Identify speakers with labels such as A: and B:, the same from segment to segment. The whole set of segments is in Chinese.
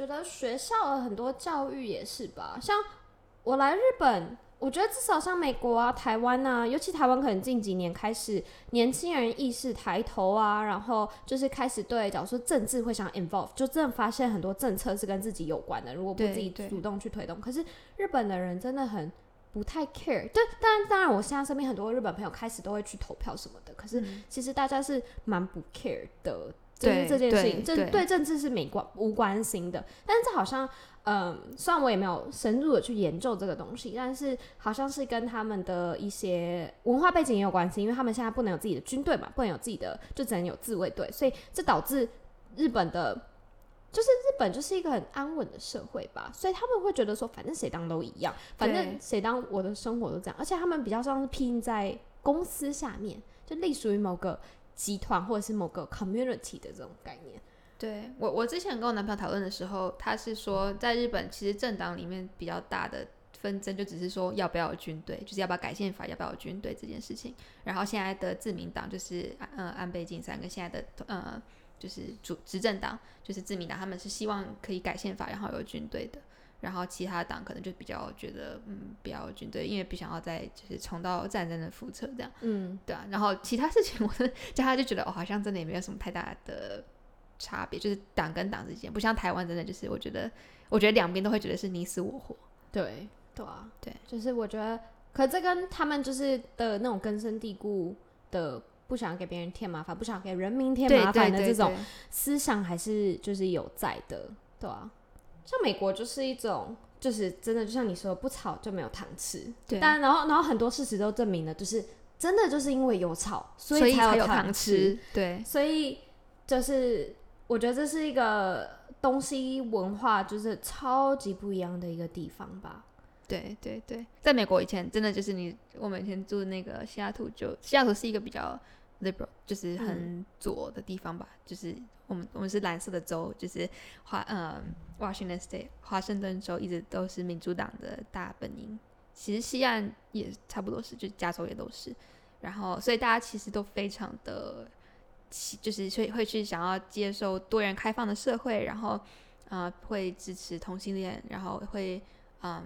A: 觉得学校的很多教育也是吧，像我来日本。我觉得至少像美国啊、台湾啊，尤其台湾可能近几年开始，年轻人意识抬头啊，然后就是开始对，假如说政治会想 involve，就真的发现很多政策是跟自己有关的，如果不自己主动去推动。可是日本的人真的很不太 care，对，当然当然，我现在身边很多日本朋友开始都会去投票什么的，可是其实大家是蛮不 care 的，就是这件事情，这对。政治是没关无关心的，但是这好像。嗯，虽然我也没有深入的去研究这个东西，但是好像是跟他们的一些文化背景也有关系，因为他们现在不能有自己的军队嘛，不能有自己的，就只能有自卫队，所以这导致日本的，就是日本就是一个很安稳的社会吧，所以他们会觉得说，反正谁当都一样，反正谁当我的生活都这样，而且他们比较像是拼在公司下面，就隶属于某个集团或者是某个 community 的这种概念。
B: 对我，我之前跟我男朋友讨论的时候，他是说，在日本其实政党里面比较大的纷争，就只是说要不要有军队，就是要不要改宪法，要不要有军队这件事情。然后现在的自民党就是呃安倍晋三跟现在的呃就是主执政党就是自民党，他们是希望可以改宪法，然后有军队的。然后其他党可能就比较觉得嗯比较军队，因为不想要再就是重蹈战争的覆辙这样。嗯，对啊。然后其他事情，我的叫他就觉得哦，好像真的也没有什么太大的。差别就是党跟党之间，不像台湾，真的就是我觉得，我觉得两边都会觉得是你死我活。
A: 对，对啊，
B: 对，
A: 就是我觉得，可这跟他们就是的那种根深蒂固的不想给别人添麻烦，不想给人民添麻烦的这种思想，还是就是有在的，对啊。像美国就是一种，就是真的就像你说，不吵就没有糖吃。
B: 对，
A: 但然后然后很多事实都证明了，就是真的就是因为有吵，所
B: 以
A: 才
B: 有
A: 糖
B: 吃。对，
A: 所以就是。我觉得这是一个东西文化就是超级不一样的一个地方吧。
B: 对对对，在美国以前真的就是你，我每天住那个西雅图，就西雅图是一个比较 liberal，就是很左的地方吧。就是我们我们是蓝色的州，就是华呃 Washington State 华盛顿州一直都是民主党的大本营。其实西岸也差不多是，就加州也都是。然后所以大家其实都非常的。就是会会去想要接受多元开放的社会，然后，呃，会支持同性恋，然后会，嗯，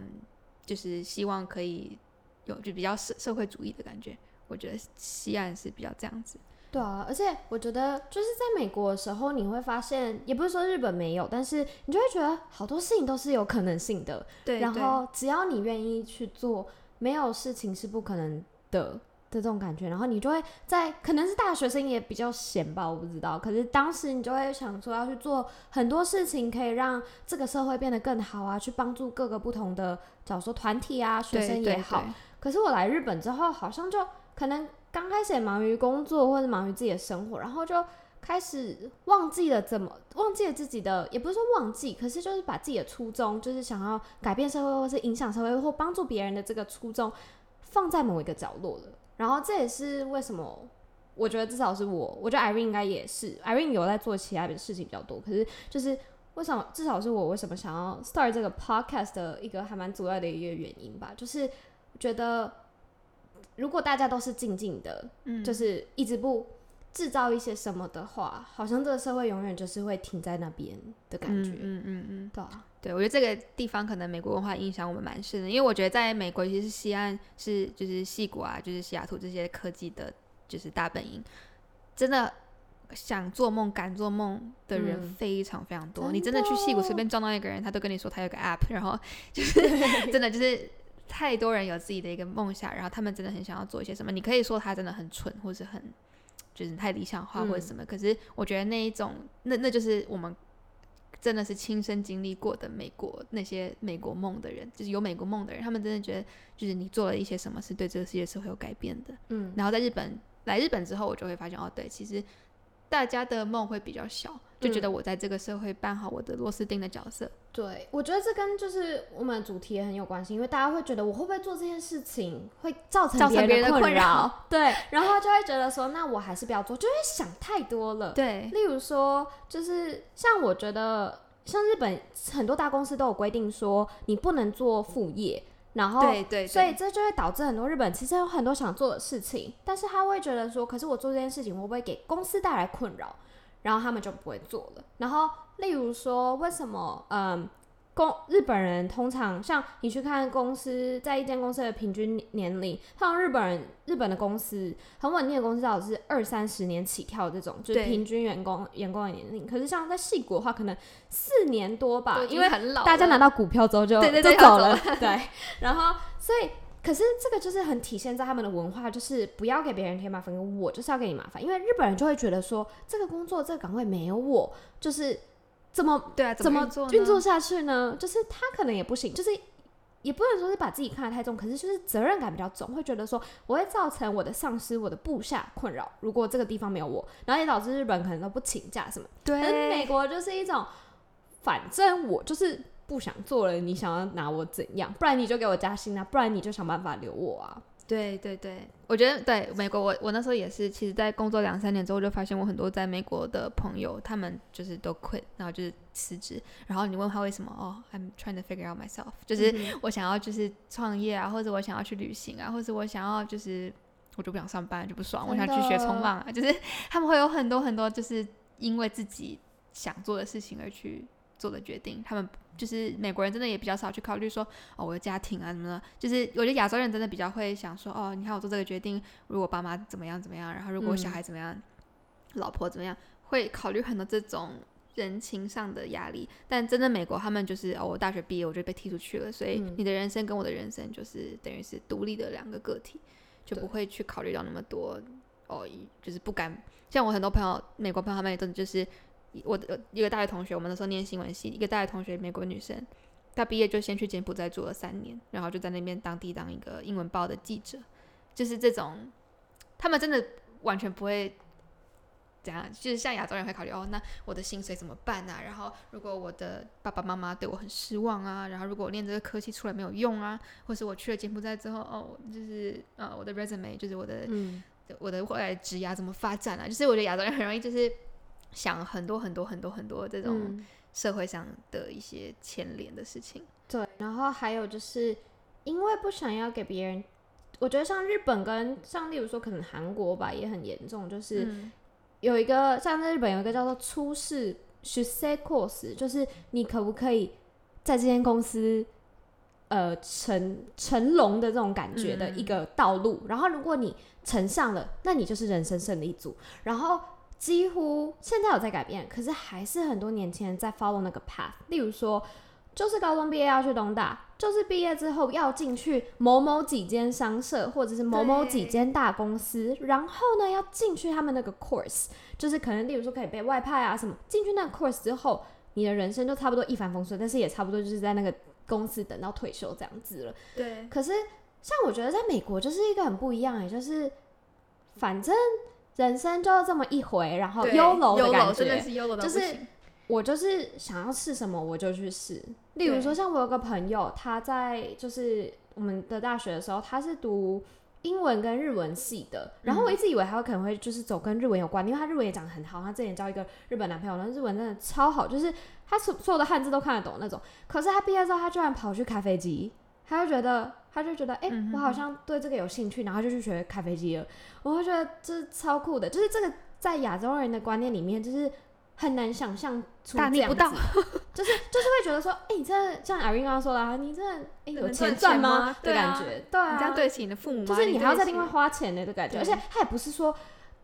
B: 就是希望可以有就比较社社会主义的感觉。我觉得西岸是比较这样子。
A: 对啊，而且我觉得就是在美国的时候，你会发现，也不是说日本没有，但是你就会觉得好多事情都是有可能性的。
B: 对，
A: 然后只要你愿意去做，没有事情是不可能的。的这种感觉，然后你就会在可能是大学生也比较闲吧，我不知道。可是当时你就会想说要去做很多事情，可以让这个社会变得更好啊，去帮助各个不同的，假如说团体啊，学生也好。可是我来日本之后，好像就可能刚开始也忙于工作或者忙于自己的生活，然后就开始忘记了怎么忘记了自己的，也不是说忘记，可是就是把自己的初衷，就是想要改变社会或是影响社会或帮助别人的这个初衷，放在某一个角落了。然后这也是为什么，我觉得至少是我，我觉得 Irene 应该也是，Irene 有在做其他的事情比较多。可是就是为什么至少是我为什么想要 start 这个 podcast 的一个还蛮主要的一个原因吧，就是觉得如果大家都是静静的，嗯，就是一直不制造一些什么的话，好像这个社会永远就是会停在那边的感觉。
B: 嗯嗯嗯，
A: 对啊。
B: 对，我觉得这个地方可能美国文化影响我们蛮深的，因为我觉得在美国，尤其是西岸是就是西谷啊，就是西雅图这些科技的，就是大本营，真的想做梦、敢做梦的人非常非常多。你真的去戏谷随便撞到一个人，他都跟你说他有个 app，然后就是 真的就是太多人有自己的一个梦想，然后他们真的很想要做一些什么。你可以说他真的很蠢，或者很就是太理想化或者什么，可是我觉得那一种，那那就是我们。真的是亲身经历过的美国那些美国梦的人，就是有美国梦的人，他们真的觉得就是你做了一些什么是对这个世界是会有改变的。
A: 嗯，
B: 然后在日本来日本之后，我就会发现哦，对，其实大家的梦会比较小，就觉得我在这个社会扮好我的螺丝钉的角色。
A: 对，我觉得这跟就是我们主题也很有关系，因为大家会觉得我会不会做这件事情会造成
B: 别人的
A: 困
B: 困扰，
A: 对，然后就会觉得说，那我还是不要做，就会想太多了。
B: 对，
A: 例如说，就是像我觉得，像日本很多大公司都有规定说，你不能做副业，然后
B: 对对，
A: 所以这就会导致很多日本其实有很多想做的事情，但是他会觉得说，可是我做这件事情会不会给公司带来困扰？然后他们就不会做了。然后例如说，为什么嗯，公日本人通常像你去看公司在一间公司的平均年龄，像日本人日本的公司很稳定的公司，至少是二三十年起跳这种，就是平均员工员工的年龄。可是像在细国的话，可能四年多吧，因为
B: 很老，
A: 大家拿到股票之后就 就走了，对，然后所以。可是这个就是很体现在他们的文化，就是不要给别人添麻烦，我就是要给你麻烦。因为日本人就会觉得说，这个工作这个岗位没有我，就是怎么
B: 对啊，
A: 怎么
B: 运作呢
A: 运作下去呢？就是他可能也不行，就是也不能说是把自己看得太重，可是就是责任感比较重，会觉得说我会造成我的上司、我的部下困扰。如果这个地方没有我，然后也导致日本可能都不请假什么。可是美国就是一种，反正我就是不想做了，你想要拿我怎样？不然你就给我加薪啊，不然你就想办法留我啊。
B: 对对对，我觉得对美国，我我那时候也是，其实，在工作两三年之后，就发现我很多在美国的朋友，他们就是都 quit，然后就是辞职。然后你问他为什么，哦，I'm trying to figure out myself，就是
A: 嗯
B: 我想要就是创业啊，或者我想要去旅行啊，或者我想要就是我就不想上班就不爽，我想去学冲浪啊，就是他们会有很多很多就是因为自己想做的事情而去做的决定，他们就是美国人真的也比较少去考虑说哦我的家庭啊什么的，就是我觉得亚洲人真的比较会想说哦你看我做这个决定，如果爸妈怎么样怎么样，然后如果小
A: 嗯。
B: 孩怎么样，老婆怎么样，会考虑很多这种。人情上的压力，但真的美国他们就是哦，我大学毕业我就被踢出去了，所以
A: 嗯。
B: 你的人生跟我的人生就是等于是独立的两个个体，就不会去考虑到那么多哦，就是不敢。像我很多朋友，美国朋友他们也真的就是我的一个大学同学，我们那时候念新闻系，一个大学同学，美国女生，她毕业就先去柬埔寨住了三年，然后就在那边当地当一个英文报的记者，就是这种，他们真的完全不会。怎样？就是像亚洲人会考虑哦，那我的薪水怎么办啊？然后如果我的爸爸妈妈对我很失望啊，然后如果我念这个科系出来没有用啊，或是我去了柬埔寨之后，哦，就是呃我的 resume 就是我的
A: 嗯，
B: 我的未来职涯怎么发展啊？就是我觉得亚洲人很容易就是想很多很多很多很多这种
A: 嗯
B: 社会上的一些牵连的事情。
A: 对。然后还有就是因为不想要给别人，我觉得像日本跟像例如说可能韩国吧也很严重，就是。
B: 嗯
A: 有一个像在日本有一个叫做初试 s h u s e course，就是你可不可以在这间公司呃成成龙的这种感觉的一个道路。然后如果你成上了，那你就是人生胜利组。然后几乎现在有在改变，可是还是很多年轻人在 follow 那个 path。例如说，就是高中毕业要去东大，就是毕业之后要进去某某几间商社或者是某某几间大公司，然后呢要进去他们那个 course，就是可能例如说可以被外派啊什么，进去那个 course 之后，你的人生就差不多一帆风顺，但是也差不多就是在那个公司等到退休这样子了。
B: 对，
A: 可是像我觉得在美国就是一个很不一样，也就是反正人生就这么一回，然后
B: 对
A: YOLO 的感觉，
B: 真的是 YOLO 到
A: 就是我就是想要试什么我就去试。例如说，像我有个朋友，他在就是我们的大学的时候，他是读英文跟日文系的。然后我一直以为他可能会就是走跟日文有关，因为他日文也讲得很好。他之前交一个日本男朋友，然后日文真的超好，就是他所所有的汉字都看得懂那种。可是他毕业之后，他居然跑去开飞机，他就觉得他就觉得，哎、我好像对这个有兴趣，然后就去学开飞机了。我会觉得这是超酷的，就是这个在亚洲人的观念里面，就是很难想象出这样
B: 到，
A: 就是就是会觉得说，哎、你真的像 Irene 刚刚说的、啊，你真的哎、有
B: 能
A: 钱
B: 赚
A: 吗
B: 吗？
A: 的
B: 对啊
A: 感觉，对啊，
B: 你这样对得起你的父母吗？
A: 就是你还要再另外花钱的的感觉，而且他也不是说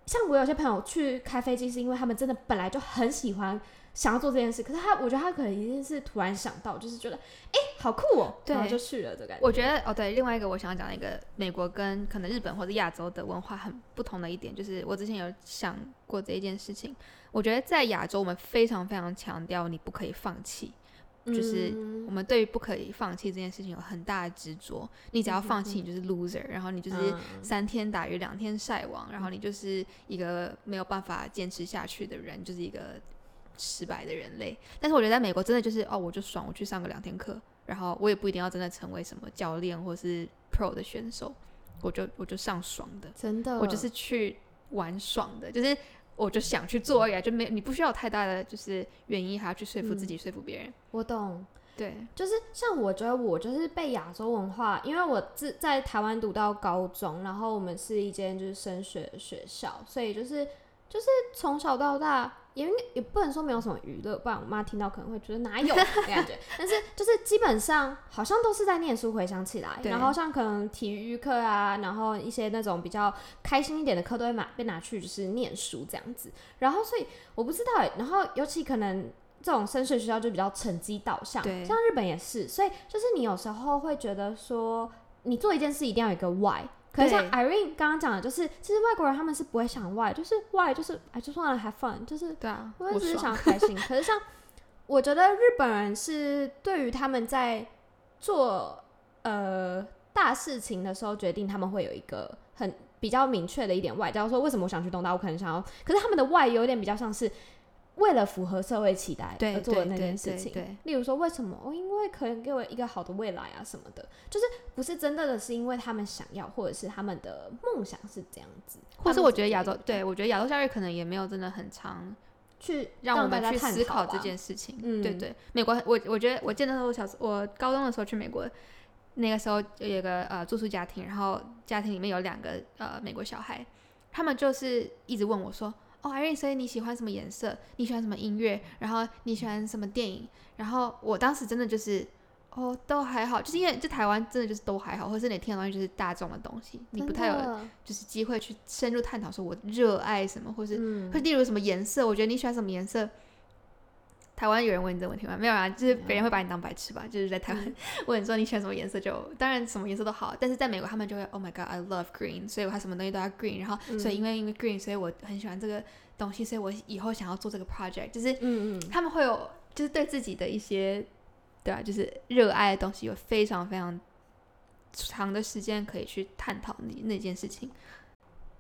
A: 像我有些朋友去开飞机，是因为他们真的本来就很喜欢想要做这件事，可是他我觉得他可能一定是突然想到，就是觉得哎、好酷哦、
B: 对
A: 然后就去了这感觉。
B: 我觉得哦，对，另外一个我想要讲的一个美国跟可能日本或者亚洲的文化很不同的一点，就是我之前有想过这一件事情。我觉得在亚洲，我们非常非常强调你不可以放弃，就是
A: 嗯
B: 我们对于不可以放弃这件事情有很大的执着。你只要放弃，你就是 loser，然后你就是
A: 嗯
B: 三天打鱼两天晒网，然后你就是一个没有办法坚持下去的人，就是一个失败的人类。但是我觉得在美国真的就是哦，我就爽，我去上个两天课，然后我也不一定要真的成为什么教练或是 pro 的选手，我就我就上爽的，
A: 真的，
B: 我就是去玩爽的，就是我就想去做而已啊，就没你不需要有太大的就是原因还要去说服自己、说服别人。
A: 我懂。
B: 对，
A: 就是像我觉得我就是被亚洲文化，因为我自在台湾读到高中，然后我们是一间就是升学的学校，所以就是就是从小到大也也不能说没有什么娱乐，不然我妈听到可能会觉得哪有的感觉。但是就是基本上好像都是在念书，回想起来，然后像可能体育课啊，然后一些那种比较开心一点的课都会拿被拿去就是念书这样子。然后所以我不知道欸，然后尤其可能。这种升学学校就比较成绩导向，像日本也是，所以就是你有时候会觉得说，你做一件事一定要有一个 why。可是像 Irene 刚刚讲的，就是其实外国人他们是不会想 why，就是 why 就是 I just wanna have fun，就是
B: 对啊，
A: 我只是想开心。可是像我觉得日本人是对于他们在做呃大事情的时候，决定他们会有一个很比较明确的一点外，假如说为什么我想去东大，我可能想要，可是他们的 Y 有点比较像是。为了符合社会期待而做的那件事情，
B: 对对。
A: 例如说为什么？哦，因为可能给我一个好的未来啊什么的，就是不是真的的是因为他们想要，或者是他们的梦想是这样子，
B: 或是我觉得亚洲，对我觉得亚洲教育可能也没有真的很长
A: 去
B: 让我们去思考这件事情。
A: 嗯。
B: 对对，美国我我觉得我记得那时候我小时我高中的时候去美国，那个时候有一个呃住宿家庭，然后家庭里面有两个呃美国小孩，他们就是一直问我说。哦，Irene，所以你喜欢什么颜色？你喜欢什么音乐？然后你喜欢什么电影？然后我当时真的就是，哦，都还好，就是因为就台湾真的就是都还好，或是你听的东西就是大众的东西，你不太有就是机会去深入探讨说我热爱什么，或是
A: 嗯
B: 或例如什么颜色，我觉得你喜欢什么颜色。台湾有人问你这个问题吗？没有啊，就是别人会把你当白痴吧。就是在台湾 问你说你喜欢什么颜色就，当然什么颜色都好，但是在美国他们就会 Oh my God, I love green，所以我他什么东西都要 green，然后所以因为因为 green，所以我很喜欢这个东西，所以我以后想要做这个 project，就是
A: 嗯嗯，
B: 他们会有就是对自己的一些对啊，就是热爱的东西有非常非常长的时间可以去探讨你那件事情。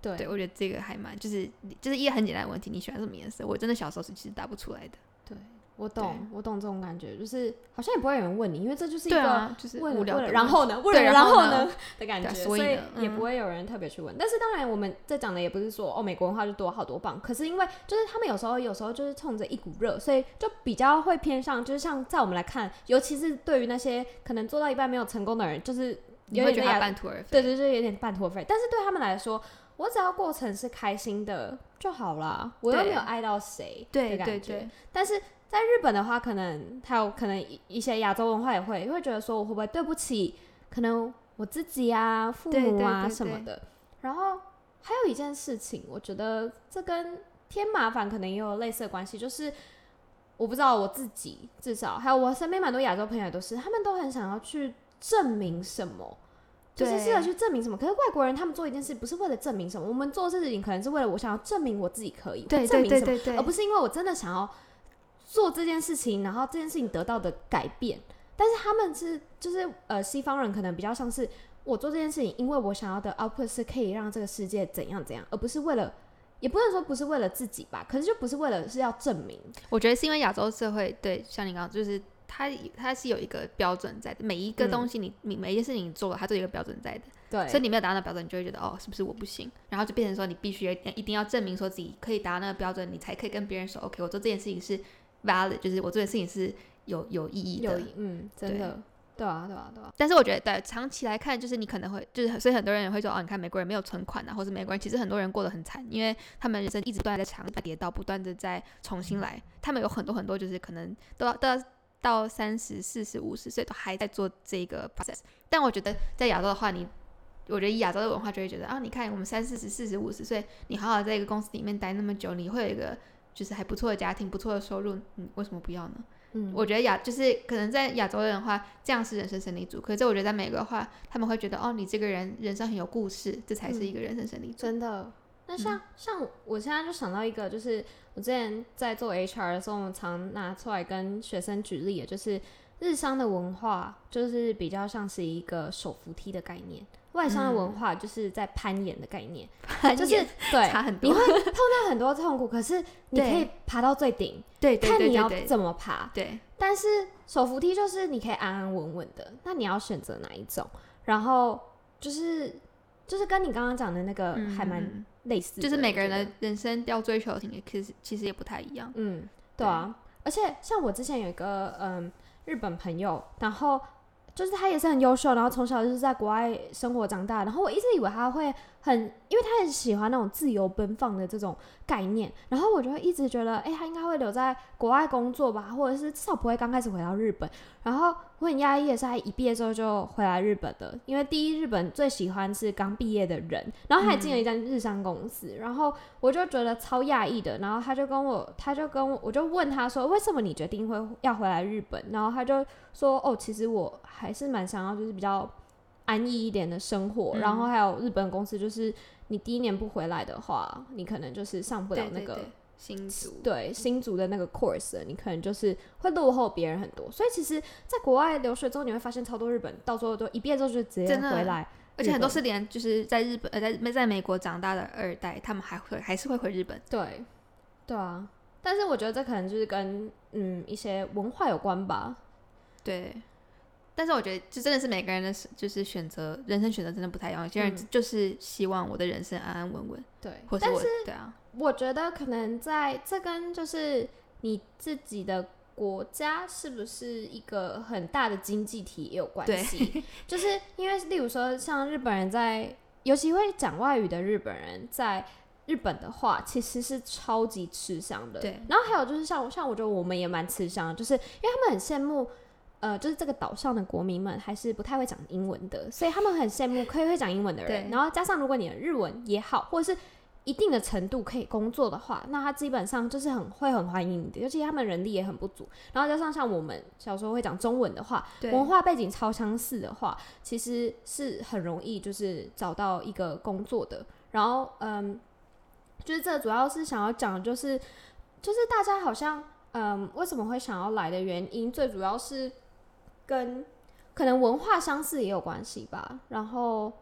A: 对
B: 对，我觉得这个还蛮，就是就是一个很简单的问题，你喜欢什么颜色？我真的小时候是其实答不出来的。
A: 对，我懂，我懂这种感觉，就是好像也不会有人问你，因为这就是一个
B: 啊，就是无聊的
A: 然后呢，为
B: 对
A: 了然
B: 然后呢
A: 的感觉，所以也不会有人特别去问。但是当然，我们在讲的也不是说哦，美国文化就多好多棒，可是因为就是他们有时候有时候就是冲着一股热，所以就比较会偏向，就是像在我们来看，尤其是对于那些可能做到一半没有成功的人，就是
B: 你会觉得他
A: 有点
B: 半途而废。
A: 对对对，有点半途而废。但是对他们来说，我只要过程是开心的就好啦，我又没有爱到谁
B: 对
A: 的感觉。
B: 对对
A: 但是在日本的话，可能还有可能一一些亚洲文化也会会觉得说，我会不会对不起可能我自己啊、父母啊什么的。然后还有一件事情，我觉得这跟添麻烦可能也有类似的关系，就是我不知道我自己，至少还有我身边蛮多亚洲朋友都是，他们都很想要去证明什么。就是试着去证明什么，可是外国人他们做一件事不是为了证明什么，我们做事情可能是为了我想要证明我自己可以，
B: 对对
A: 或证明什么，
B: 对对对，
A: 而不是因为我真的想要做这件事情，然后这件事情得到的改变。但是他们是就是呃西方人可能比较像是我做这件事情，因为我想要的 output 是可以让这个世界怎样怎样，而不是为了，也不能说不是为了自己吧，可是就不是为了是要证明。
B: 我觉得是因为亚洲社会对像你刚刚就是它它是有一个标准在的，每一个
A: 嗯
B: 东西你你每一件事情你做了，它都有一个标准在的。
A: 对，
B: 所以你没有达到那标准，你就会觉得哦，是不是我不行？然后就变成说你必须一定要证明说自己可以达到那个标准，你才可以跟别人说 OK，我做这件事情是 valid，就是我做的事情是有有意义
A: 有
B: 的。
A: 嗯，真的，对啊，对啊，对啊，
B: 但是我觉得，对长期来看，就是你可能会，就是所以很多人也会说，哦，你看美国人没有存款啊，或者美国人其实很多人过得很惨，因为他们人生一直不断地在尝跌倒，不断的在重新来。他们有很多很多，就是可能都要都要到三十四十五十岁都还在做这个 process。但我觉得在亚洲的话，你我觉得亚洲的文化就会觉得啊，你看我们三四十、四十五十岁，你好好在一个公司里面待那么久，你会有一个就是还不错的家庭、不错的收入，嗯为什么不要呢？
A: 嗯，
B: 我觉得亚就是可能在亚洲人的话，这样是人生胜利组。可是我觉得在美国的话，他们会觉得哦，你这个人人生很有故事，这才是一个人生胜利组。
A: 真的。那像、
B: 嗯
A: 像我现在就想到一个，就是我之前在做 HR 的时候，我们常拿出来跟学生举例的，就是日商的文化就是比较像是一个手扶梯的概念，外商的文化就是在攀岩的概念，就是对，
B: 差很多。
A: 你会碰到很多痛苦，可是你可以爬到最顶，
B: 对对
A: 看你要怎么爬。
B: 对
A: 但是手扶梯就是你可以安安稳稳的，那你要选择哪一种？然后就是就是跟你刚刚讲的那个
B: 嗯
A: 还蛮
B: 嗯
A: 类似的，
B: 就是每个人的人生要追求的其实其实也不太一样。
A: 嗯，对啊，而且像我之前有一个嗯日本朋友，然后就是他也是很优秀，然后从小就是在国外生活长大，然后我一直以为他会很，因为他很喜欢那种自由奔放的这种概念，然后我就会一直觉得，哎、他应该会留在国外工作吧，或者是至少不会刚开始回到日本。然后我很压抑的是，他一毕业之后就回来日本的，因为第一日本最喜欢是刚毕业的人，然后他还进了一家日商公司，然后我就觉得超讶异的，然后他就跟我，他就跟我，我就问他说，为什么你决定会要回来日本？然后他就说，哦，其实我还是蛮想要，就是比较安逸一点的生活，
B: 嗯
A: 然后还有日本公司，就是你第一年不回来的话，你可能就是上不了那个
B: 新族
A: 对新组的那个 course，你可能就是会落后别人很多。所以其实，在国外留学之后，你会发现超多日本到时候都一毕业之后就直接回来，
B: 而且很多是连就是在日本呃在在美国长大的二代，他们还会还是会回日本。
A: 对，对啊。但是我觉得这可能就是跟嗯一些文化有关吧。
B: 对，但是我觉得这真的是每个人的就是选择人生选择真的不太一样。有些人
A: 嗯
B: 就是希望我的人生安安稳稳，
A: 对，
B: 或是我对啊，
A: 我觉得可能在这跟就是你自己的国家是不是一个很大的经济体也有关系。就是因为例如说像日本人在，尤其会讲外语的日本人在。日本的话其实是超级吃香的，
B: 对
A: 然后还有就是像像我觉得我们也蛮吃香的，就是因为他们很羡慕，呃，就是这个岛上的国民们还是不太会讲英文的，所以他们很羡慕可以会讲英文的人。然后加上如果你的日文也好，或者是一定的程度可以工作的话，那他基本上就是很会很欢迎你的，尤其他们人力也很不足。然后加上像我们小时候会讲中文的话，文化背景超相似的话，其实是很容易就是找到一个工作的。然后嗯，就是这主要是想要讲的就是就是大家好像嗯为什么会想要来的原因，最主要是跟可能文化相似也有关系吧。然后。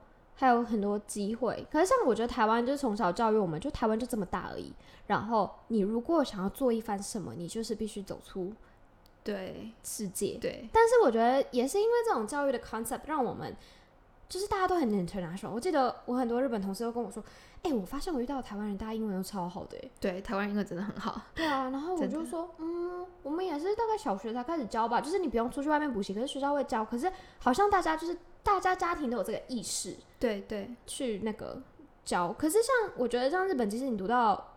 A: 还有很多机会，可是像我觉得台湾就是从小教育我们，就台湾就这么大而已。然后你如果想要做一番什么，你就是必须走出
B: 对
A: 世界。
B: 对
A: 但是我觉得也是因为这种教育的 concept，让我们就是大家都很 international。我记得我很多日本同事都跟我说：“哎、我发现我遇到的台湾人，大家英文都超好的、欸。
B: 对，台湾英文真的很好，”
A: 对啊，然后我就说：“嗯，我们也是大概小学才开始教吧，就是你不用出去外面补习，可是学校会教。可是好像大家就是大家家庭都有这个意识
B: 对对
A: 去那个教。可是像我觉得像日本，其实你读到。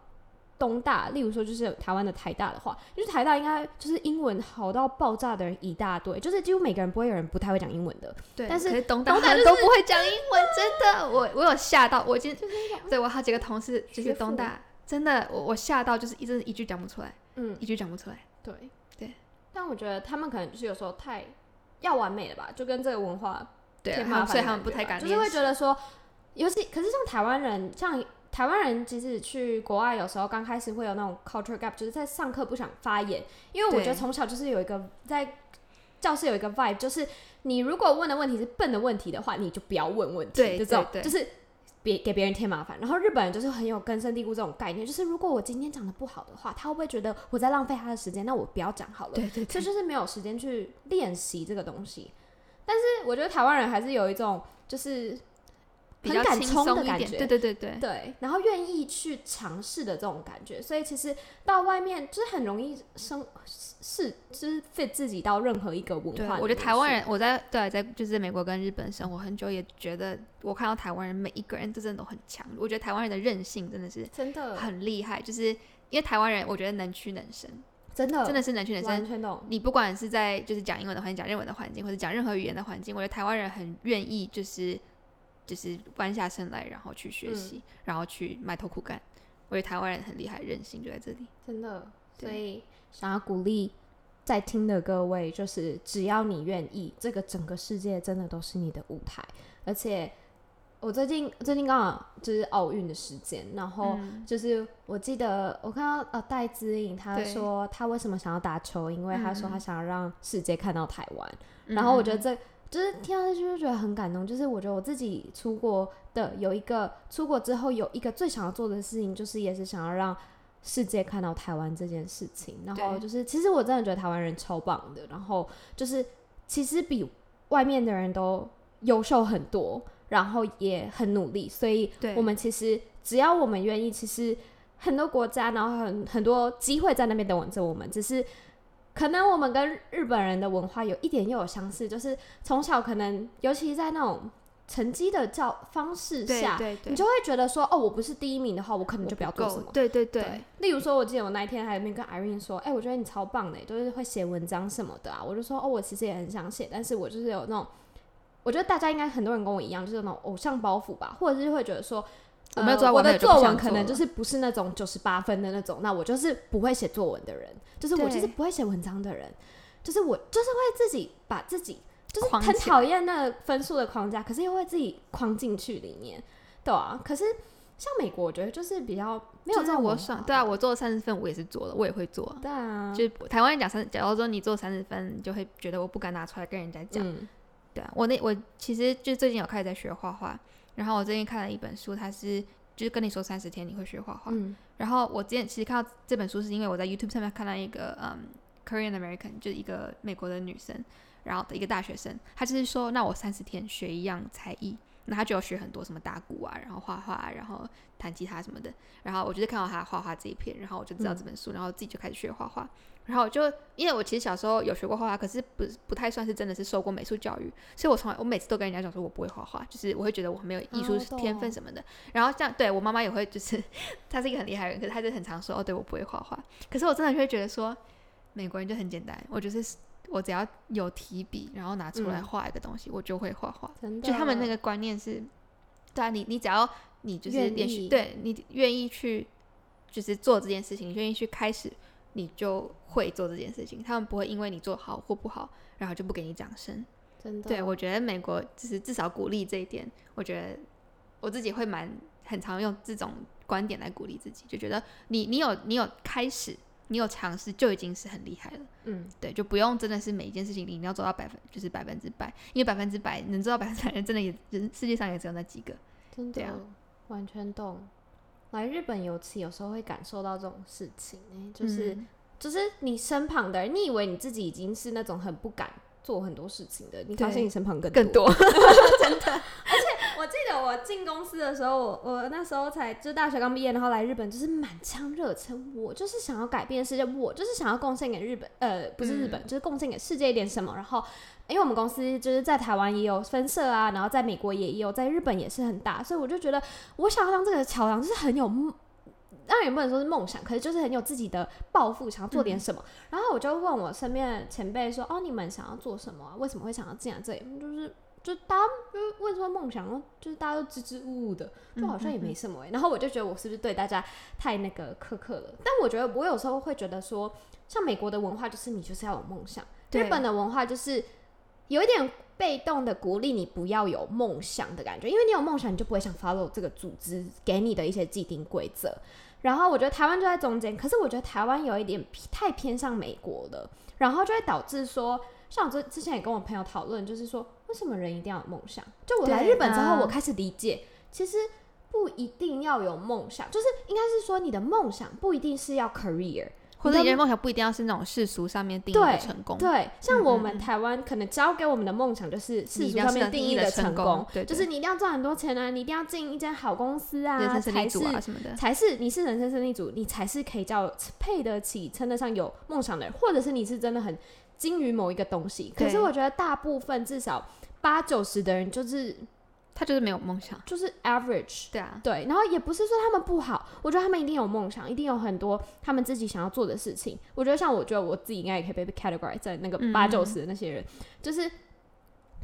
A: 东大，例如说就是台湾的台大的话，就是台大应该就是英文好到爆炸的人一大堆，就是几乎每个人不会有人不太会讲英文的。
B: 对，
A: 但是
B: 东大
A: 东大就
B: 他们都不会讲英文，真的，我我有吓到，我今天对我好几个同事就是东大，真的我我吓到，就是一真的一句讲不出来，
A: 嗯，
B: 一句讲不出来。
A: 对。
B: 对，
A: 但我觉得他们可能就是有时候太要完美了吧，就跟这个文化
B: 对，所以他们不太敢
A: 就是会觉得说，尤其可是像台湾人，像台湾人即使去国外，有时候刚开始会有那种 culture gap，就是在上课不想发言，因为我觉得从小就是有一个在教室有一个 vibe，就是你如果问的问题是笨的问题的话，你就不要问问题，
B: 对
A: 就这种就是。别给别人添麻烦，然后日本人就是很有根深蒂固这种概念，就是如果我今天讲的不好的话，他会不会觉得我在浪费他的时间？那我不要讲好了。
B: 对对对，
A: 这就是没有时间去练习这个东西。但是我觉得台湾人还是有一种就是
B: 比较轻
A: 冲的
B: 松一点，
A: 感觉，
B: 对对对对
A: 对，然后愿意去尝试的这种感觉，所以其实到外面就是很容易生是就是 fit 自己到任何一个文
B: 对
A: 化。，
B: 我觉得台湾人，我在对在就是在美国跟日本生活很久，也觉得我看到台湾人每一个人真的都很强。我觉得台湾人的韧性真的是
A: 真的
B: 很厉害，就是因为台湾人，我觉得能屈能伸，
A: 真的
B: 真的是能屈能伸
A: 完。全懂，
B: 你不管是在就是讲英文的环境、讲日文的环境，或者讲任何语言的环境，我觉得台湾人很愿意就是就是弯下身来，然后去学习，然后去埋头苦干。我觉得台湾人很厉害，韧性就在这里。
A: 真的，所以想要鼓励在听的各位，就是只要你愿意，这个整个世界真的都是你的舞台。而且我最近最近刚好就是奥运的时间，然后
B: 嗯
A: 就是我记得我看到呃戴资颖他说他为什么想要打球，因为他说
B: 嗯
A: 他想要让世界看到台湾。
B: 嗯
A: 然后我觉得这就是听到这句就觉得很感动，就是我觉得我自己出国的有一个出国之后有一个最想要做的事情，就是也是想要让世界看到台湾这件事情。然后就是其实我真的觉得台湾人超棒的，然后就是其实比外面的人都优秀很多，然后也很努力，所以我们其实只要我们愿意，其实很多国家，然后很很多机会在那边等着我们，只是可能我们跟日本人的文化有一点又有相似，就是从小可能，尤其在那种成绩的教方式下，
B: 对对对，
A: 你就会觉得说，哦，我不是第一名的话，我可能就不要做什么。
B: 对对对
A: 对，例如说，我记得我那一天还跟 Irene 说，哎、我觉得你超棒的，就是会写文章什么的啊。我就说，哦，我其实也很想写，但是我就是有那种，我觉得大家应该很多人跟我一样，就是那种偶像包袱吧，或者是会觉得说，
B: 我没有做完我的
A: 作文可能就是不是那种九十八分的那种，那我就是不会写作文的人，就是我就是不会写文章的人，就是我就是会自己把自己就是很讨厌那分数的框架，可是又会自己框进去里面，对啊。可是像美国，我觉得就是比较没有
B: 就是我爽对啊，我做三十分我也是做了，我也会做啊。
A: 对啊，
B: 就台湾人讲三，假如说你做三十分，你就会觉得我不敢拿出来跟人家讲。
A: 嗯
B: 对啊，我那我其实就最近有开始在学画画，然后我最近看了一本书，它是就是跟你说三十天你会学画画。
A: 嗯
B: 然后我之前其实看到这本书，是因为我在 YouTube 上面看到一个嗯 Korean American，就是一个美国的女生，然后的一个大学生，她就是说，那我三十天学一样才艺，那她就要学很多什么打鼓啊，然后画画啊，然后弹吉他什么的。然后我就是看到她画画这一篇，然后我就知道这本书，然后自己就开始学画画。然后我就因为我其实小时候有学过画画，可是不不太算是真的是受过美术教育，所以我从来我每次都跟人家讲说我不会画画，就是我会觉得我没有艺术天分什么的。然后这样对我妈妈也会就是 她是一个很厉害的人，可是她就很常说哦，对我不会画画。可是我真的就会觉得说，美国人就很简单，我就是我只要有提笔，然后拿出来
A: 嗯
B: 画一个东西，我就会画画。就他们那个观念是，对啊，你你只要你就是练
A: 习
B: 对你愿意去就是做这件事情，你愿意去开始，你就会做这件事情。他们不会因为你做好或不好，然后就不给你掌声。
A: 真的，
B: 对我觉得美国就是至少鼓励这一点，我觉得我自己会蛮很常用这种观点来鼓励自己，就觉得你你有你有开始，你有尝试就已经是很厉害了。
A: 嗯，
B: 对，就不用真的是每一件事情你一定要做到百分就是百分之百，因为百分之百能做到百分之百真的也人世界上也只有那几个。
A: 真的、
B: 对啊
A: 完全懂。来日本尤其有时候会感受到这种事情、欸，就是、
B: 嗯
A: 就是你身旁的人，你以为你自己已经是那种很不敢做很多事情的，你发现你身旁更
B: 更多，真的。
A: 而且我记得我进公司的时候，我我那时候才就是大学刚毕业，然后来日本，就是满腔热忱，我就是想要改变世界，我就是想要贡献给日本，呃，不是日本，就是贡献给世界一点什么。然后，因为我们公司就是在台湾也有分社啊，然后在美国也有，在日本也是很大，所以我就觉得我想要当这个桥梁，就是很有梦。当然也不能说是梦想，可是就是很有自己的抱负，想要做点什么。然后我就问我身边的前辈说：“哦，你们想要做什么啊？为什么会想要进来这里？”就是就大家就是问说梦想，就是大家都支支吾吾的，就好像也没什么哎、然后我就觉得我是不是对大家太那个苛刻了？但我觉得我有时候会觉得说，像美国的文化就是你就是要有梦想，
B: 对
A: 日本的文化就是有一点被动的鼓励你不要有梦想的感觉，因为你有梦想，你就不会想 follow 这个组织给你的一些既定规则。然后我觉得台湾就在中间，可是我觉得台湾有一点太偏向美国了，然后就会导致说，像我之之前也跟我朋友讨论，就是说为什么人一定要有梦想？就我来日本之后，我开始理解，其实不一定要有梦想，就是应该是说你的梦想不一定是要 career，
B: 或者
A: 你的
B: 梦想不一定要是那种世俗上面定义的
A: 对
B: 成功，
A: 对，像我们台湾可能教给我们的梦想就是世俗上面定义
B: 的
A: 成功，就是你一定要赚很多钱啊，你一定要进一间好公司啊，
B: 人生胜
A: 才是
B: 利组啊什么的。
A: 才是你是人生胜利组，你才是可以叫配得起、称得上有梦想的人，或者是你是真的很精于某一个东西。可是我觉得大部分至少八九十的人就是
B: 他就是没有梦想，
A: 就是 average。
B: 对啊，
A: 对，然后也不是说他们不好，我觉得他们一定有梦想，一定有很多他们自己想要做的事情。我觉得像我觉得我自己应该也可以被 categorize 在那个
B: 嗯
A: 八九十的那些人，就是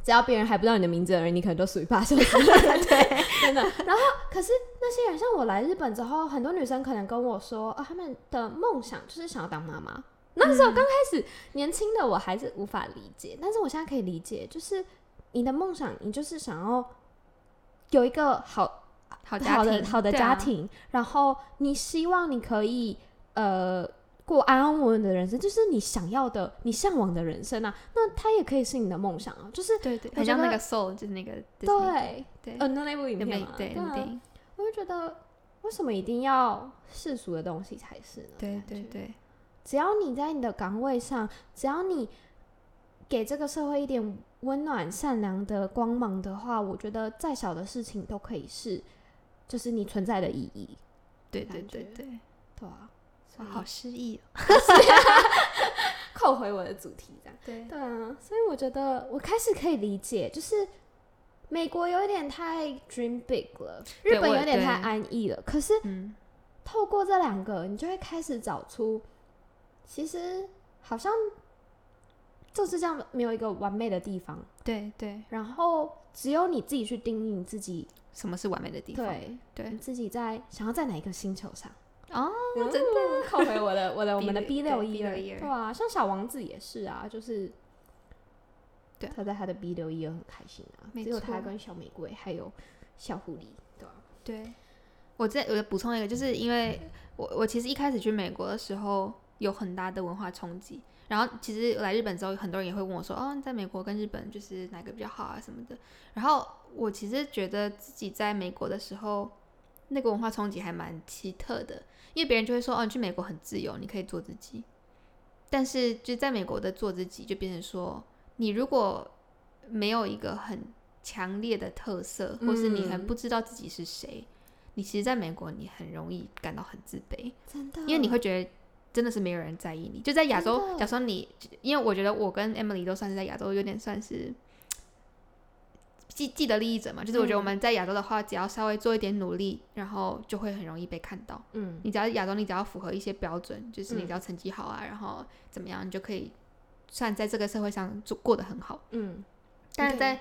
A: 只要别人还不知道你的名字的人，你可能都属于八九十。对，真的。然后，可是那些人，像我来日本之后，很多女生可能跟我说，啊，他们的梦想就是想要当妈妈。那时候刚开始年轻的我还是无法理解，但是我现在可以理解，就是你的梦想，你就是想要有一个好
B: 好
A: 好的好的家庭，然后你希望你可以呃过安安稳稳的人生，就是你想要的、你向往的人生啊。那它也可以是你的梦想啊，就是
B: 对对，很像那个 Soul，就是那个
A: 对，
B: 对
A: 呃，那那部影片嘛，
B: 对对
A: 我就觉得为什么一定要世俗的东西才是呢？
B: 对对对
A: 只要你在你的岗位上，只要你给这个社会一点温暖、善良的光芒的话，我觉得再小的事情都可以是，就是你存在的意义，
B: 对对对对，
A: 对啊。所，以
B: 好诗意哦，
A: 扣回我的主题，这样
B: 对
A: 对啊。所以我觉得我开始可以理解，就是美国有一点太 dream big 了，日本有点太安逸了。可是
B: 嗯，
A: 透过这两个，你就会开始找出，其实好像就是这样，没有一个完美的地方。
B: 对对，
A: 然后只有你自己去定义你自己，
B: 什么是完美的地方？
A: 对
B: 对。
A: 你自己在想要在哪一个星球上。
B: 哦，
A: 真的。扣回我的我的我们的 B 六
B: 对
A: 一二
B: ，B612
A: 对啊，像小王子也是啊，就是。
B: 对。
A: 他在他的 B 六一二很开心啊，
B: 没
A: 只有他跟小玫瑰还有小狐狸，对啊，
B: 对，我再我补充一个，就是因为我我其实一开始去美国的时候有很大的文化冲击，然后其实来日本之后，很多人也会问我说，哦，你在美国跟日本就是哪个比较好啊什么的。然后我其实觉得自己在美国的时候，那个文化冲击还蛮奇特的，因为别人就会说，哦，你去美国很自由，你可以做自己。但是就在美国的做自己，就变成说，你如果没有一个很强烈的特色，或是你很
A: 嗯
B: 不知道自己是谁，你其实在美国你很容易感到很自卑，
A: 真的，
B: 因为你会觉得真的是没有人在意你。就在亚洲假如说你，因为我觉得我跟 Emily 都算是在亚洲有点算是既既得利益者嘛，就是我觉得我
A: 嗯
B: 们在亚洲的话，只要稍微做一点努力，然后就会很容易被看到。
A: 嗯，
B: 你只要亚洲，你只要符合一些标准，就是你
A: 嗯
B: 只要成绩好啊，然后怎么样，你就可以算在这个社会上做过得很好。
A: 嗯，
B: 但是在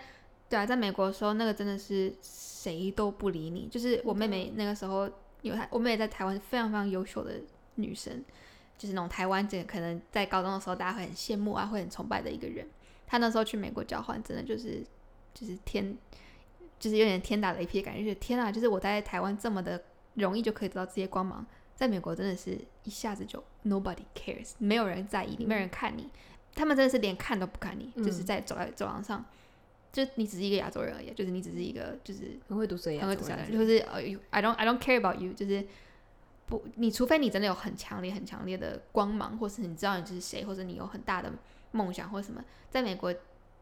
B: 对啊，在美国的时候，那个真的是谁都不理你。就是我妹妹那个时候有她，我妹妹在台湾是非常非常优秀的女生，就是那种台湾这可能在高中的时候大家会很羡慕啊，会很崇拜的一个人。他那时候去美国交换，真的就是就是天，就是有点天打雷劈的感觉，就是天啊，就是我在台湾这么的容易就可以得到这些光芒，在美国真的是一下子就 nobody cares，没有人在意你，没有人看你，他们真的是连看都不看你，就是
A: 嗯
B: 在走在走廊上。就你只是一个亚洲人而已，就是你只是一个就是
A: 很会读书的
B: 很会读书就是 I don't I don't care about you，就是不，你除非你真的有很强烈很强烈的光芒，或是你知道你是谁，或者你有很大的梦想或什么，在美国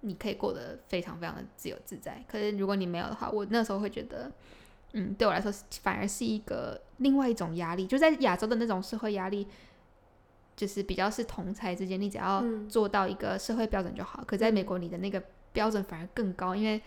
B: 你可以过得非常非常的自由自在。可是如果你没有的话，我那时候会觉得，嗯，对我来说反而是一个另外一种压力，就在亚洲的那种社会压力。就是比较是同才之间，你只要
A: 嗯
B: 做到一个社会标准就好。可在美国，你的那个标准反而更高，因为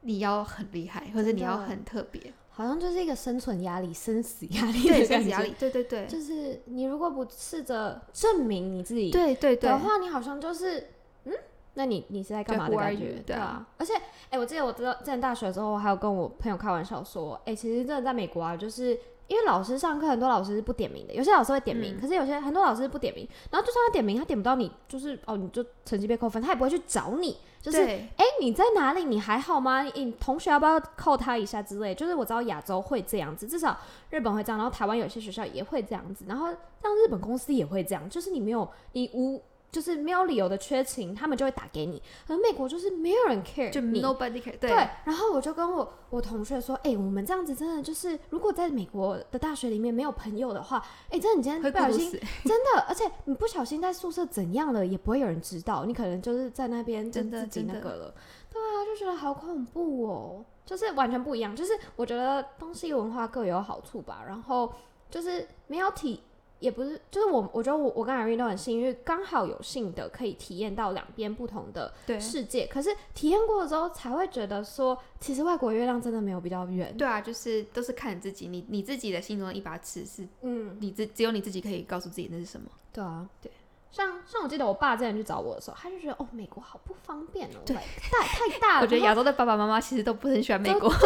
B: 你要很厉害，或者你要很特别，
A: 好像就是一个生存压力、生死压力
B: 对，
A: 的感觉。
B: 生死压力，对对对，
A: 就是你如果不试着证明你自己
B: 对对对
A: 的，话，你好像就是嗯，那你你是在干嘛的感觉
B: 对啊
A: 啊，而且哎、我记得我知道之前大学的时候，我还有跟我朋友开玩笑说，哎、其实真的在美国啊，就是。因为老师上课很多老师是不点名的，有些老师会点名，
B: 嗯
A: 可是有些很多老师是不点名。然后就算他点名，他点不到你，就是哦，你就成绩被扣分，他也不会去找你，就是
B: 对
A: 哎、你在哪里？你还好吗？你你同学要不要扣他一下之类？就是我知道亚洲会这样子，至少日本会这样，然后台湾有些学校也会这样子，然后像日本公司也会这样，就是你没有你无就是没有理由的缺勤，他们就会打给你。而美国就是没有人 care
B: 就
A: 你。
B: nobody care，
A: 对，然后我就跟我我同学说，哎、我们这样子真的就是，如果在美国的大学里面没有朋友的话，哎、真的你今天
B: 会
A: 不小心 真的，而且你不小心在宿舍怎样了，也不会有人知道，你可能就是在那边就
B: 真的
A: 自己那个了。对啊，就觉得好恐怖哦，就是完全不一样。就是我觉得东西文化各有好处吧，然后就是没有体。也不是，就是我，我觉得我我跟 Irene 都很幸运，刚好有幸的可以体验到两边不同的
B: 对
A: 世界。可是体验过了之后，才会觉得说，其实外国月亮真的没有比较圆。
B: 对啊，就是都是看你自己，你你自己的心中的一把尺是
A: 嗯，
B: 你自只有你自己可以告诉自己那是什么。
A: 对啊，
B: 对，
A: 像像我记得我爸之前去找我的时候，他就觉得哦，美国好不方便哦，对，大 太大了。
B: 我觉得亚洲的爸爸妈妈其实都不很喜欢美国，
A: 去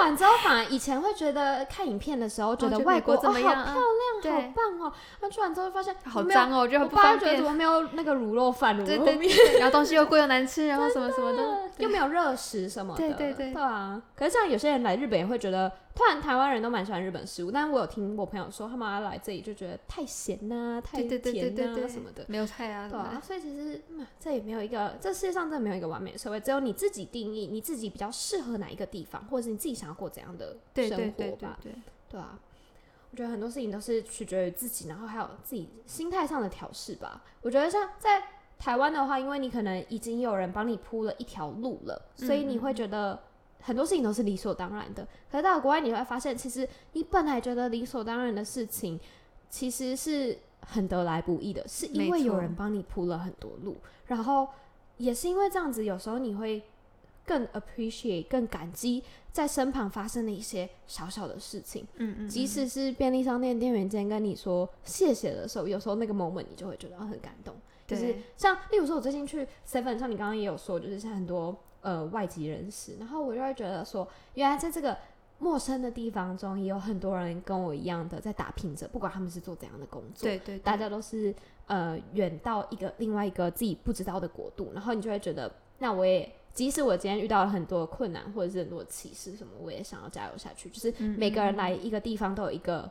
A: 完之后，反而以前会觉得看影片的时候，觉得外国
B: 怎么样啊
A: 漂亮，
B: 对
A: 好棒哦。那去完之后发现
B: 好脏哦，我觉得很不方便
A: 就觉得怎。么没有那个卤肉饭、卤肉面，
B: 然后东西又贵又难吃，然后什么什么的，
A: 又没有热食什么的。
B: 对对对
A: 对啊。可是像有些人来日本也会觉得，突然台湾人都蛮喜欢日本食物，但是我有听我朋友说，他们要来这里就觉得太咸呐、太甜呐、什么的。
B: 没有菜啊，
A: 对啊，所以其实、嗯、这也没有一个，这世界上真的没有一个完美的社会，只有你自己定义，你自己比较适合哪一个地方，或者是你自己想要过怎样的生活吧。
B: 对
A: 啊，我觉得很多事情都是取决于自己，然后还有自己心态上的调试吧。我觉得像在台湾的话，因为你可能已经有人帮你铺了一条路了，所以你会觉得很多事情都是理所当然的。可是到了国外，你会发现，其实你本来觉得理所当然的事情，其实是很得来不易的，是因为有人帮你铺了很多路，然后也是因为这样子，有时候你会更 appreciate、更感激在身旁发生的一些小小的事情。
B: 嗯嗯，
A: 即使是便利商店店员今天跟你说谢谢的时候，有时候那个 moment 你就会觉得很感动。就是像例如说，我最近去 Seven，像你刚刚也有说，就是像很多呃外籍人士，然后我就会觉得说，原来在这个陌生的地方中，也有很多人跟我一样的在打拼着，不管他们是做怎样的工作，
B: 对对，
A: 大家都是呃远到一个另外一个自己不知道的国度，然后你就会觉得，那我也即使我今天遇到了很多困难或者是很多歧视什么，我也想要加油下去。就是
B: 嗯
A: 每个人来一个地方都有一个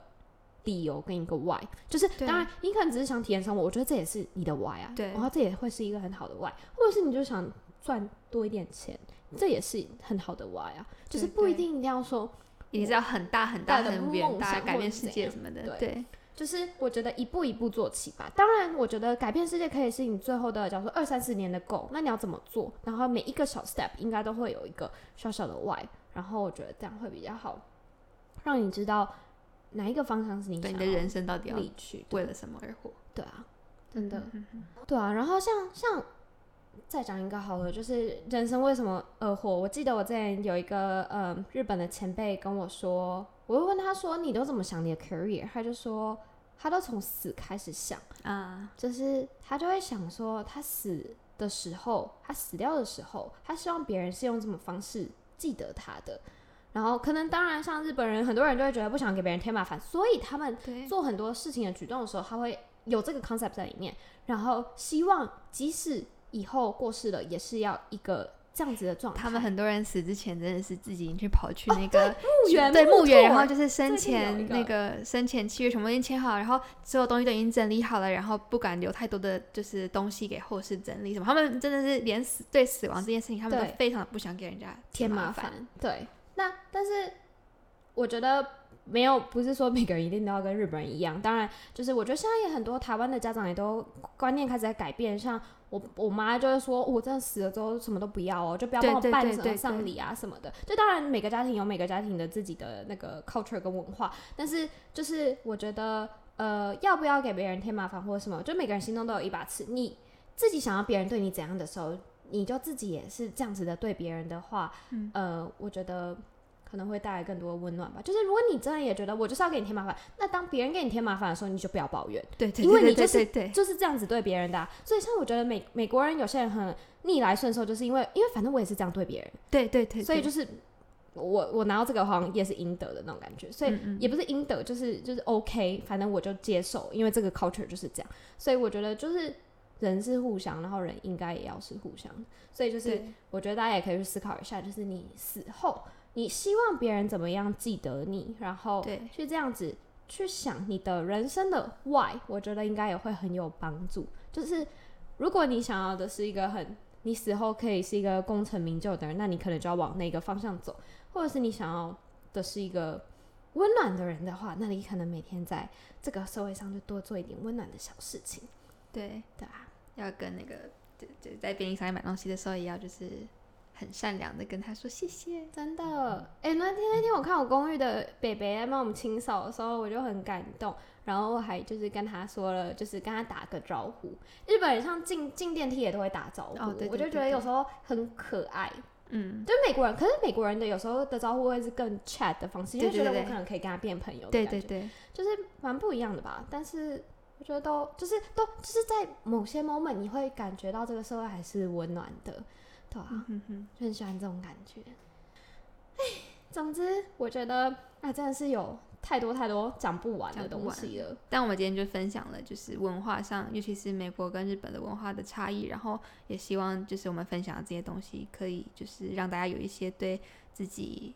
A: 理由跟一个 why，就是当然你可能只是想体验生活，我觉得这也是你的 why 啊，
B: 对。
A: 然后这也会是一个很好的 why，或者是你就想赚多一点钱，这也是很好的 why 啊，就是不一定一定要说。
B: 一定是要很大很大
A: 大的
B: 改变世界什么的，
A: 对
B: 对
A: 就是我觉得一步一步做起吧。当然，我觉得改变世界可以是你最后的，假如说二三十年的 goal，那你要怎么做？然后每一个小 step 应该都会有一个小小的 why，然后我觉得这样会比较好，让你知道哪一个方向是你
B: 的人生到底要
A: 理去。
B: 为了什么而活？
A: 对啊，真的，对啊。然后像像再讲一个好了，就是人生为什么而活？我记得我之前有一个呃日本的前辈跟我说，我会问他说：“你都怎么想你的 career？” 他就说他都从死开始想。
B: 啊，
A: 就是他就会想说，他死的时候，他死掉的时候，他希望别人是用这种方式记得他的。然后可能当然，像日本人，很多人都会觉得不想给别人添麻烦，所以他们做很多事情的举动的时候，他会有这个 concept 在里面，然后希望即使以后过世了，也是要一个这样子的状态。
B: 他们很多人死之前真的是自己去跑去那个
A: 墓园
B: 对墓园，然后就是生前
A: 个
B: 那个生前契约全部已经签好，然后所有东西都已经整理好了，然后不敢留太多的就是东西给后世整理什么。他们真的是连死对死亡这件事情，他们都非常不想给人家
A: 添
B: 麻
A: 麻烦。对，那但是我觉得没有，不是说每个人一定都要跟日本人一样。当然，就是我觉得现在也很多台湾的家长也都观念开始在改变，像我我妈就是说，我真的死了之后什么都不要哦，就不要
B: 对
A: 帮我办什么丧礼啊什么的。就当然每个家庭有每个家庭的自己的那个 culture 跟文化，但是就是我觉得呃，要不要给别人添麻烦或者什么，就每个人心中都有一把尺。你自己想要别人对你怎样的时候，你就自己也是这样子的对别人的话，
B: 嗯
A: 呃，我觉得可能会带来更多的温暖吧。就是如果你真的也觉得我就是要给你添麻烦，那当别人给你添麻烦的时候，你就不要抱怨，
B: 对对，
A: 因为你就是就是这样子对别人的啊、所以像我觉得美美国人有些人很逆来顺受，就是因为因为反正我也是这样对别人，
B: 对对对，对
A: 所以就是我我拿到这个好像也是应得的那种感觉，所以也不是应得，就是就是 OK，反正我就接受，因为这个 culture 就是这样，所以我觉得就是人是互相，然后人应该也要是互相，所以就是我觉得大家也可以去思考一下，就是你死后你希望别人怎么样记得你，然后
B: 对。
A: 去这样子去想你的人生的 why，我觉得应该也会很有帮助。就是如果你想要的是一个很你死后可以是一个功成名就的人，那你可能就要往那个方向走；或者是你想要的是一个温暖的人的话，那你可能每天在这个社会上就多做一点温暖的小事情，
B: 对，
A: 对啊，
B: 要跟那个就就，在便利商店买东西的时候，也要就是很善良的跟他说谢谢。
A: 真的，哎、那天那天我看我公寓的北北在帮我们清扫的时候，我就很感动。然后我还就是跟他说了，就是跟他打个招呼。日本人像进进电梯也都会打招呼，我就觉得有时候很可爱。
B: 嗯，
A: 就美国人，可是美国人的有时候的招呼会是更 chat 的方式，因为觉得我可能可以跟他变朋友的
B: 对对对，
A: 就是蛮不一样的吧。但是我觉得都就是都就是在某些 moment 你会感觉到这个社会还是温暖的，对啊，
B: 嗯哼，
A: 就很喜欢这种感觉。哎，总之我觉得啊，真的是有太多太多讲不完的东西了。
B: 但我们今天就分享了，就是文化上，尤其是美国跟日本的文化的差异，然后也希望就是我们分享的这些东西，可以就是让大家有一些对自己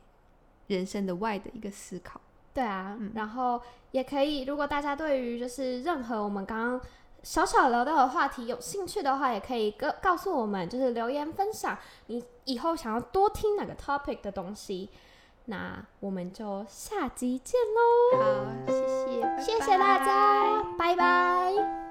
B: 人生的 why 的一个思考。
A: 对啊，
B: 嗯
A: 然后也可以，如果大家对于就是任何我们刚刚小小聊到的话题有兴趣的话也可以告告诉我们就是留言分享你以后想要多听哪个 topic 的东西。那我们就下集见喽
B: 好谢谢
A: 谢谢大家
B: 拜
A: 拜。